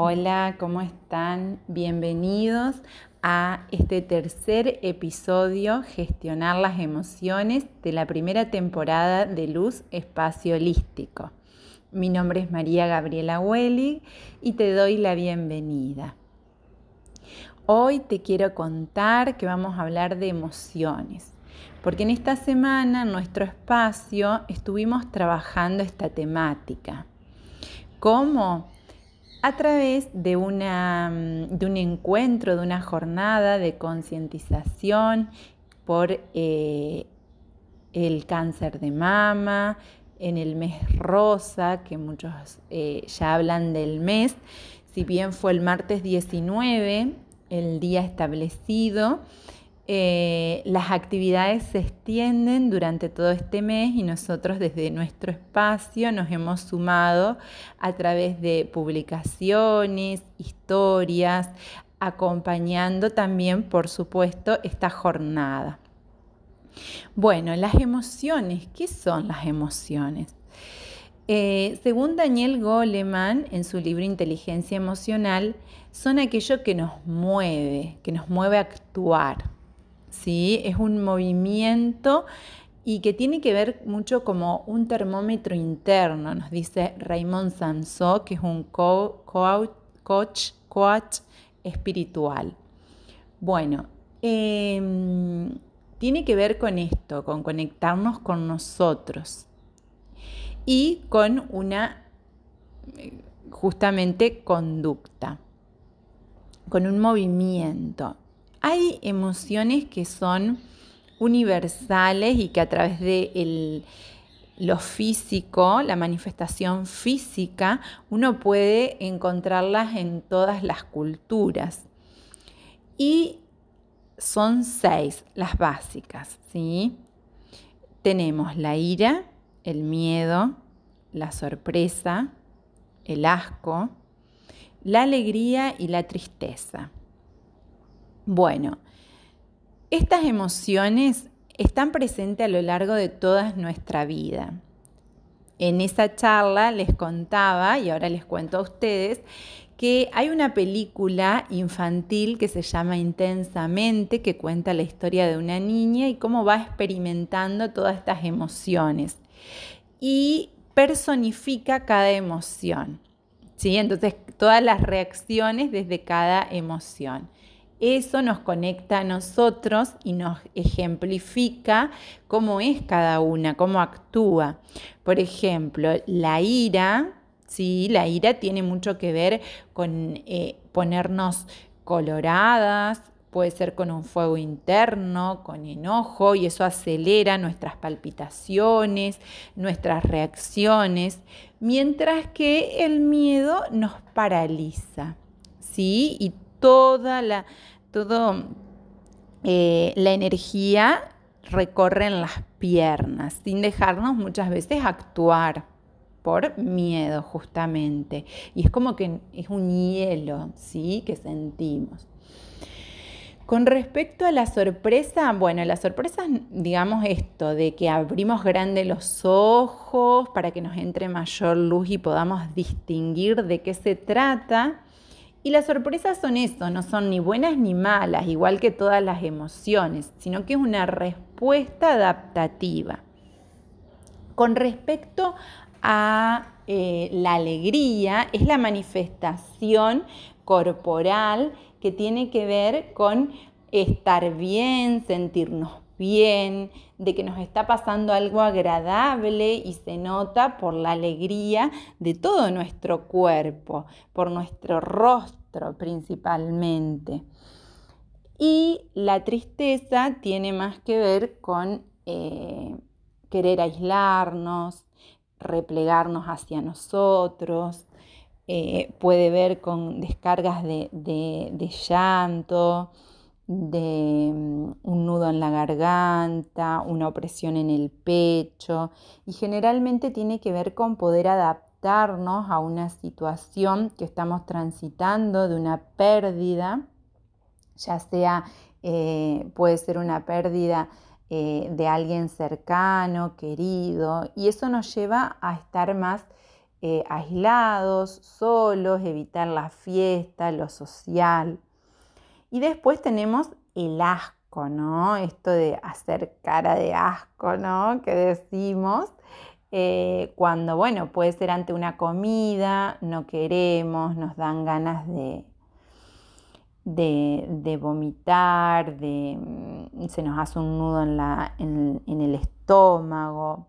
Hola, ¿cómo están? Bienvenidos a este tercer episodio, Gestionar las emociones, de la primera temporada de Luz Espacio Holístico. Mi nombre es María Gabriela Wellig y te doy la bienvenida. Hoy te quiero contar que vamos a hablar de emociones, porque en esta semana en nuestro espacio estuvimos trabajando esta temática. ¿Cómo? A través de, una, de un encuentro, de una jornada de concientización por eh, el cáncer de mama, en el mes rosa, que muchos eh, ya hablan del mes, si bien fue el martes 19, el día establecido, eh, las actividades se extienden durante todo este mes y nosotros desde nuestro espacio nos hemos sumado a través de publicaciones, historias, acompañando también, por supuesto, esta jornada. Bueno, las emociones, ¿qué son las emociones? Eh, según Daniel Goleman, en su libro Inteligencia Emocional, son aquello que nos mueve, que nos mueve a actuar. ¿Sí? Es un movimiento y que tiene que ver mucho como un termómetro interno, nos dice Raymond Sansó, que es un coach, coach espiritual. Bueno, em, tiene que ver con esto, con conectarnos con nosotros y con una eh, justamente conducta, con un movimiento. Hay emociones que son universales y que a través de lo físico, la manifestación física, uno puede encontrarlas en todas las culturas. Y son seis las básicas, ¿sí? Tenemos la ira, el miedo, la sorpresa, el asco, la alegría y la tristeza. Bueno, estas emociones están presentes a lo largo de toda nuestra vida. En esa charla les contaba, y ahora les cuento a ustedes, que hay una película infantil que se llama Intensamente, que cuenta la historia de una niña y cómo va experimentando todas estas emociones. Y personifica cada emoción. ¿sí? Entonces, todas las reacciones desde cada emoción. Eso nos conecta a nosotros y nos ejemplifica cómo es cada una, cómo actúa. Por ejemplo, la ira, sí, la ira tiene mucho que ver con eh, ponernos coloradas, puede ser con un fuego interno, con enojo, y eso acelera nuestras palpitaciones, nuestras reacciones, mientras que el miedo nos paraliza, ¿sí? Y toda la, todo, eh, la energía recorre en las piernas, sin dejarnos muchas veces actuar por miedo justamente. Y es como que es un hielo, ¿sí? Que sentimos. Con respecto a la sorpresa, bueno, la sorpresa es, digamos, esto, de que abrimos grande los ojos para que nos entre mayor luz y podamos distinguir de qué se trata. Y las sorpresas son eso, no son ni buenas ni malas, igual que todas las emociones, sino que es una respuesta adaptativa. Con respecto a eh, la alegría, es la manifestación corporal que tiene que ver con estar bien, sentirnos bien, de que nos está pasando algo agradable y se nota por la alegría de todo nuestro cuerpo, por nuestro rostro principalmente. Y la tristeza tiene más que ver con eh, querer aislarnos, replegarnos hacia nosotros, eh, puede ver con descargas de llanto, de mm, un nudo en la garganta, una opresión en el pecho y generalmente tiene que ver con poder adaptarnos a una situación que estamos transitando de una pérdida, ya sea eh, puede ser una pérdida eh, de alguien cercano, querido, y eso nos lleva a estar más eh, aislados, solos, evitar la fiesta, lo social. Y después tenemos el asco, ¿no? Esto de hacer cara de asco, ¿no? Que decimos. Eh, cuando, bueno, puede ser ante una comida, no queremos, nos dan ganas de, de, vomitar, mm, se nos hace un nudo en, en el estómago.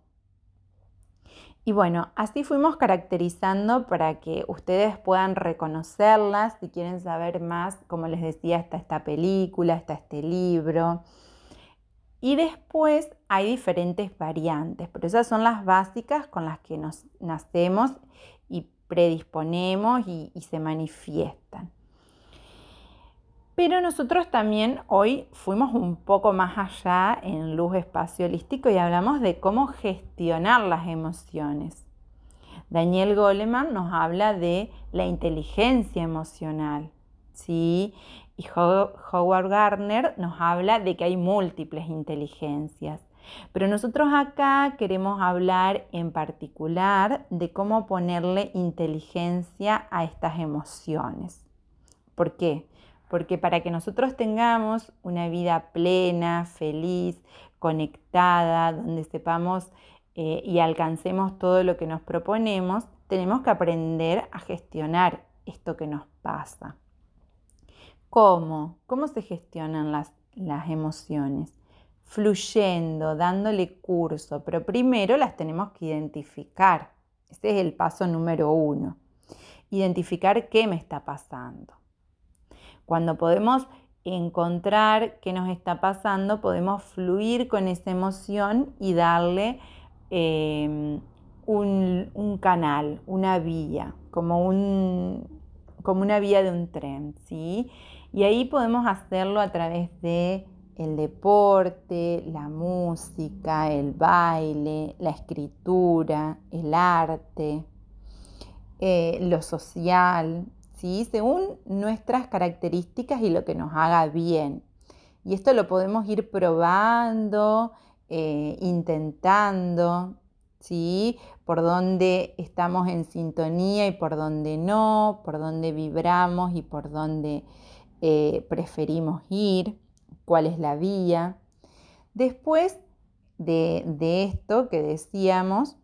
Y bueno, así fuimos caracterizando para que ustedes puedan reconocerlas. Si quieren saber más, como les decía, está esta película, está este libro. Y después hay diferentes variantes, pero esas son las básicas con las que nos nacemos y predisponemos y se manifiestan. Pero nosotros también hoy fuimos un poco más allá en luz espacio holístico y hablamos de cómo gestionar las emociones. Daniel Goleman nos habla de la inteligencia emocional, ¿sí? Y Howard Gardner nos habla de que hay múltiples inteligencias. Pero nosotros acá queremos hablar en particular de cómo ponerle inteligencia a estas emociones. ¿Por qué? porque para que nosotros tengamos una vida plena, feliz, conectada, donde sepamos eh, y alcancemos todo lo que nos proponemos, tenemos que aprender a gestionar esto que nos pasa. ¿Cómo? ¿Cómo se gestionan las, las emociones? Fluyendo, dándole curso, pero primero las tenemos que identificar. Ese es el paso número uno. Identificar qué me está pasando. Cuando podemos encontrar qué nos está pasando, podemos fluir con esa emoción y darle em, un, canal, una vía, como, como una vía de un tren, ¿sí? Y ahí podemos hacerlo a través de el deporte, la música, el baile, la escritura, el arte, eh, lo social, según nuestras características y lo que nos haga bien. Y esto lo podemos ir probando, eh, intentando, ¿sí? por dónde estamos en sintonía y por dónde no, por dónde vibramos y por dónde eh, preferimos ir, cuál es la vía. Después de, de esto que decíamos,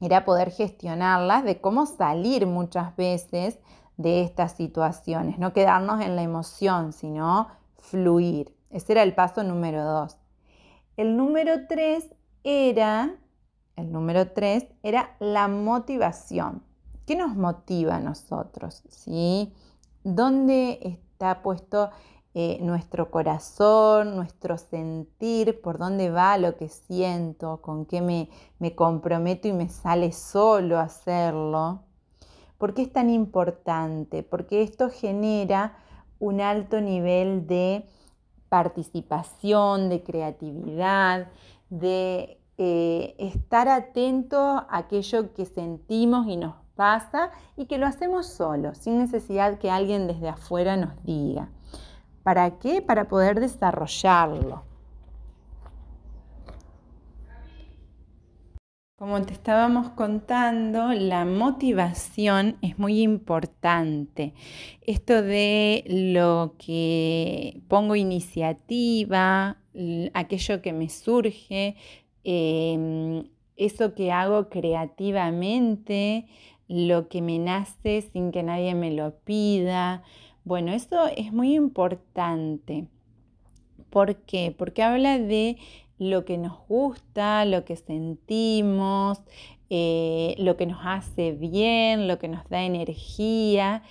era poder gestionarlas, de cómo salir muchas veces de estas situaciones, no quedarnos en la emoción, sino fluir. Ese era el paso número dos. El número tres era, el número tres era la motivación. ¿Qué nos motiva a nosotros? ¿Sí? ¿Dónde está puesto eh, nuestro corazón, nuestro sentir, por dónde va lo que siento, con qué me, me comprometo y me sale solo hacerlo? ¿Por qué es tan importante? Porque esto genera un alto nivel de participación, de creatividad, de eh, estar atento a aquello que sentimos y nos pasa y que lo hacemos solos, sin necesidad que alguien desde afuera nos diga. ¿Para qué? Para poder desarrollarlo. Como te estábamos contando, la motivación es muy importante. Esto de lo que pongo iniciativa, aquello que me surge, em, eso que hago creativamente, lo que me nace sin que nadie me lo pida. Bueno, eso es muy importante. ¿Por qué? Porque habla de lo que nos gusta, lo que sentimos, eh, lo que nos hace bien, lo que nos da energía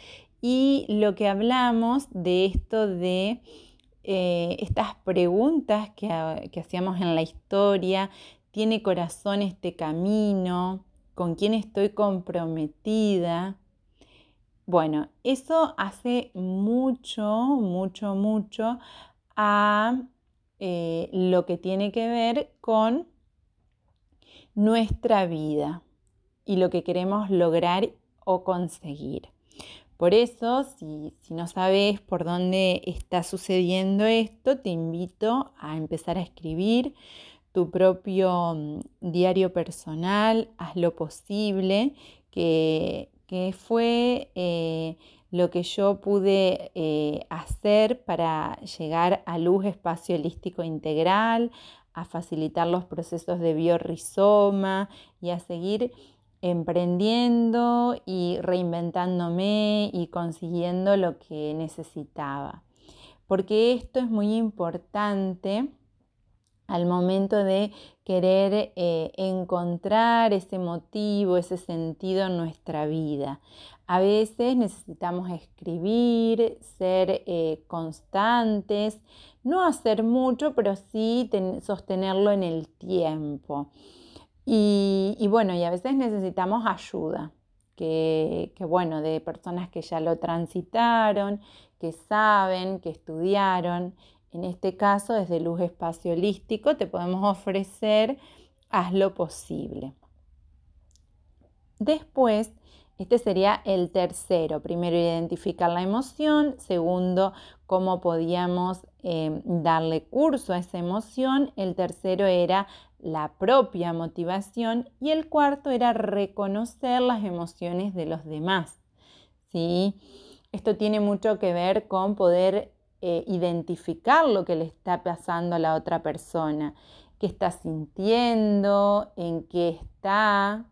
y lo que hablamos de esto de eh, estas preguntas que, que hacíamos en la historia, ¿tiene corazón este camino? ¿Con quién estoy comprometida? Bueno, eso hace mucho, mucho, mucho a eh, lo que tiene que ver con nuestra vida y lo que queremos lograr o conseguir. Por eso, si, si, no sabes por dónde está sucediendo esto, te invito a empezar a escribir tu propio mm, diario personal, haz lo posible, que, fue eh, lo que yo pude eh, hacer para llegar a luz espacio holístico integral, a facilitar los procesos de biorrizoma y a seguir emprendiendo y reinventándome y consiguiendo lo que necesitaba. Porque esto es muy importante al momento de querer eh, encontrar ese motivo, ese sentido en nuestra vida. A veces necesitamos escribir, ser eh, constantes, no hacer mucho, pero sí sostenerlo en el tiempo. Y, bueno, y a veces necesitamos ayuda, que, que bueno, de personas que ya lo transitaron, que saben, que estudiaron. En este caso, desde Luz Espacio Holístico, te podemos ofrecer haz lo posible. Después, este sería el tercero. Primero, identificar la emoción. Segundo, cómo podíamos eh, darle curso a esa emoción. El tercero era la propia motivación. Y el cuarto era reconocer las emociones de los demás. ¿sí? Esto tiene mucho que ver con poder eh, identificar lo que le está pasando a la otra persona. ¿Qué está sintiendo? ¿En qué está?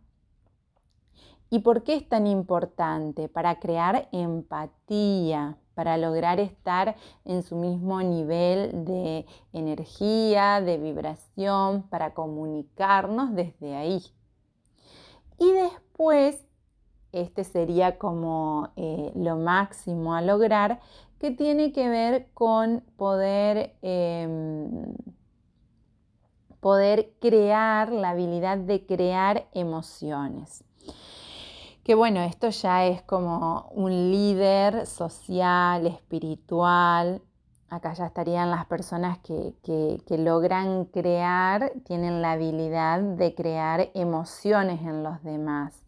¿Y por qué es tan importante? Para crear empatía, para lograr estar en su mismo nivel de energía, de vibración, para comunicarnos desde ahí. Y después, este sería como eh, lo máximo a lograr, que tiene que ver con poder, em, poder crear, la habilidad de crear emociones que bueno, esto ya es como un líder social, espiritual. Acá ya estarían las personas que, logran crear, tienen la habilidad de crear emociones en los demás,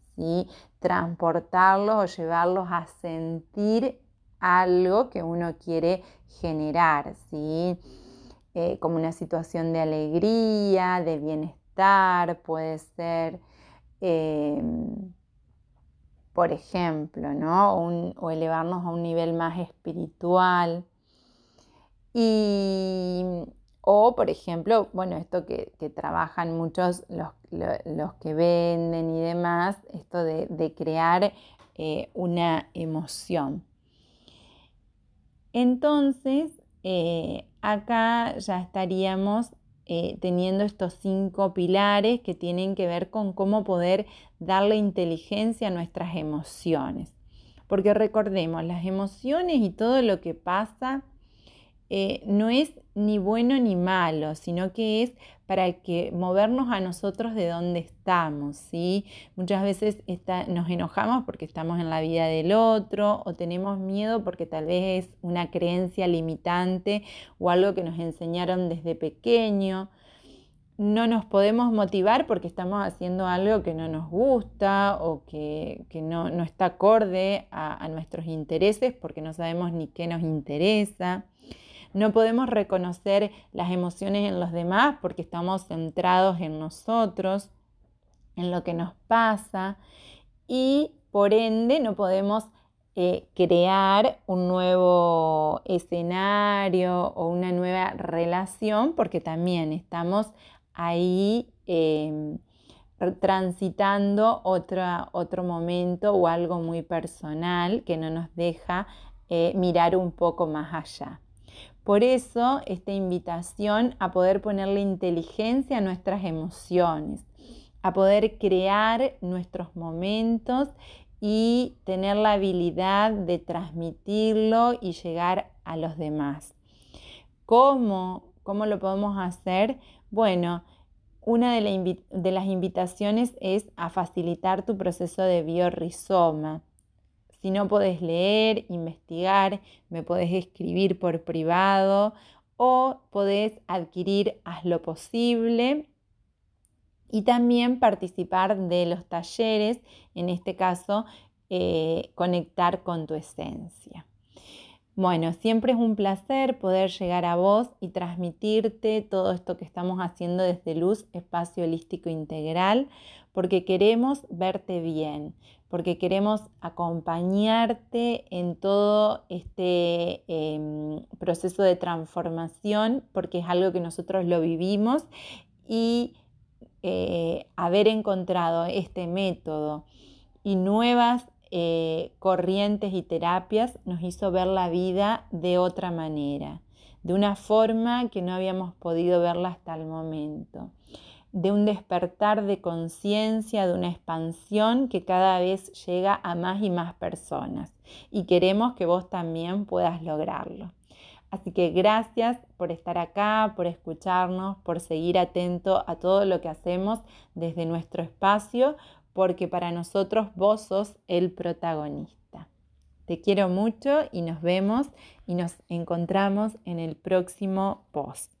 transportarlos o llevarlos a sentir algo que uno quiere generar, ¿sí? Eh, como una situación de alegría, de bienestar, puede ser. Em, por ejemplo, ¿no? o elevarnos a un nivel más espiritual. Y, o, por ejemplo, bueno, esto que, trabajan muchos los, que venden y demás, esto de, crear eh, una emoción. Entonces, eh, acá ya estaríamos eh, teniendo estos cinco pilares que tienen que ver con cómo poder darle inteligencia a nuestras emociones. Porque recordemos, las emociones y todo lo que pasa eh, no es ni bueno ni malo, sino que es para que movernos a nosotros de donde estamos, ¿sí? Muchas veces nos enojamos porque estamos en la vida del otro o tenemos miedo porque tal vez es una creencia limitante o algo que nos enseñaron desde pequeño. No nos podemos motivar porque estamos haciendo algo que no nos gusta o que, no, está acorde a nuestros intereses porque no sabemos ni qué nos interesa. No podemos reconocer las emociones en los demás porque estamos centrados en nosotros, en lo que nos pasa y por ende no podemos eh, crear un nuevo escenario o una nueva relación porque también estamos ahí em, transitando otro momento o algo muy personal que no nos deja eh, mirar un poco más allá. Por eso esta invitación a poder ponerle inteligencia a nuestras emociones, a poder crear nuestros momentos y tener la habilidad de transmitirlo y llegar a los demás. ¿Cómo, cómo lo podemos hacer? Bueno, una de, de las invitaciones es a facilitar tu proceso de biorrizoma si no podés leer, investigar, me podés escribir por privado o podés adquirir Haz lo posible y también participar de los talleres, en este caso, eh, conectar con tu esencia. Bueno, siempre es un placer poder llegar a vos y transmitirte todo esto que estamos haciendo desde Luz Espacio Holístico Integral, porque queremos verte bien, porque queremos acompañarte en todo este em, proceso de transformación, porque es algo que nosotros lo vivimos y eh, haber encontrado este método y nuevas eh, corrientes y terapias nos hizo ver la vida de otra manera, de una forma que no habíamos podido verla hasta el momento, de un despertar de conciencia, de una expansión que cada vez llega a más y más personas. Y queremos que vos también puedas lograrlo. Así que gracias por estar acá, por escucharnos, por seguir atento a todo lo que hacemos desde nuestro espacio, porque para nosotros vos sos el protagonista. Te quiero mucho y nos vemos y nos encontramos en el próximo post.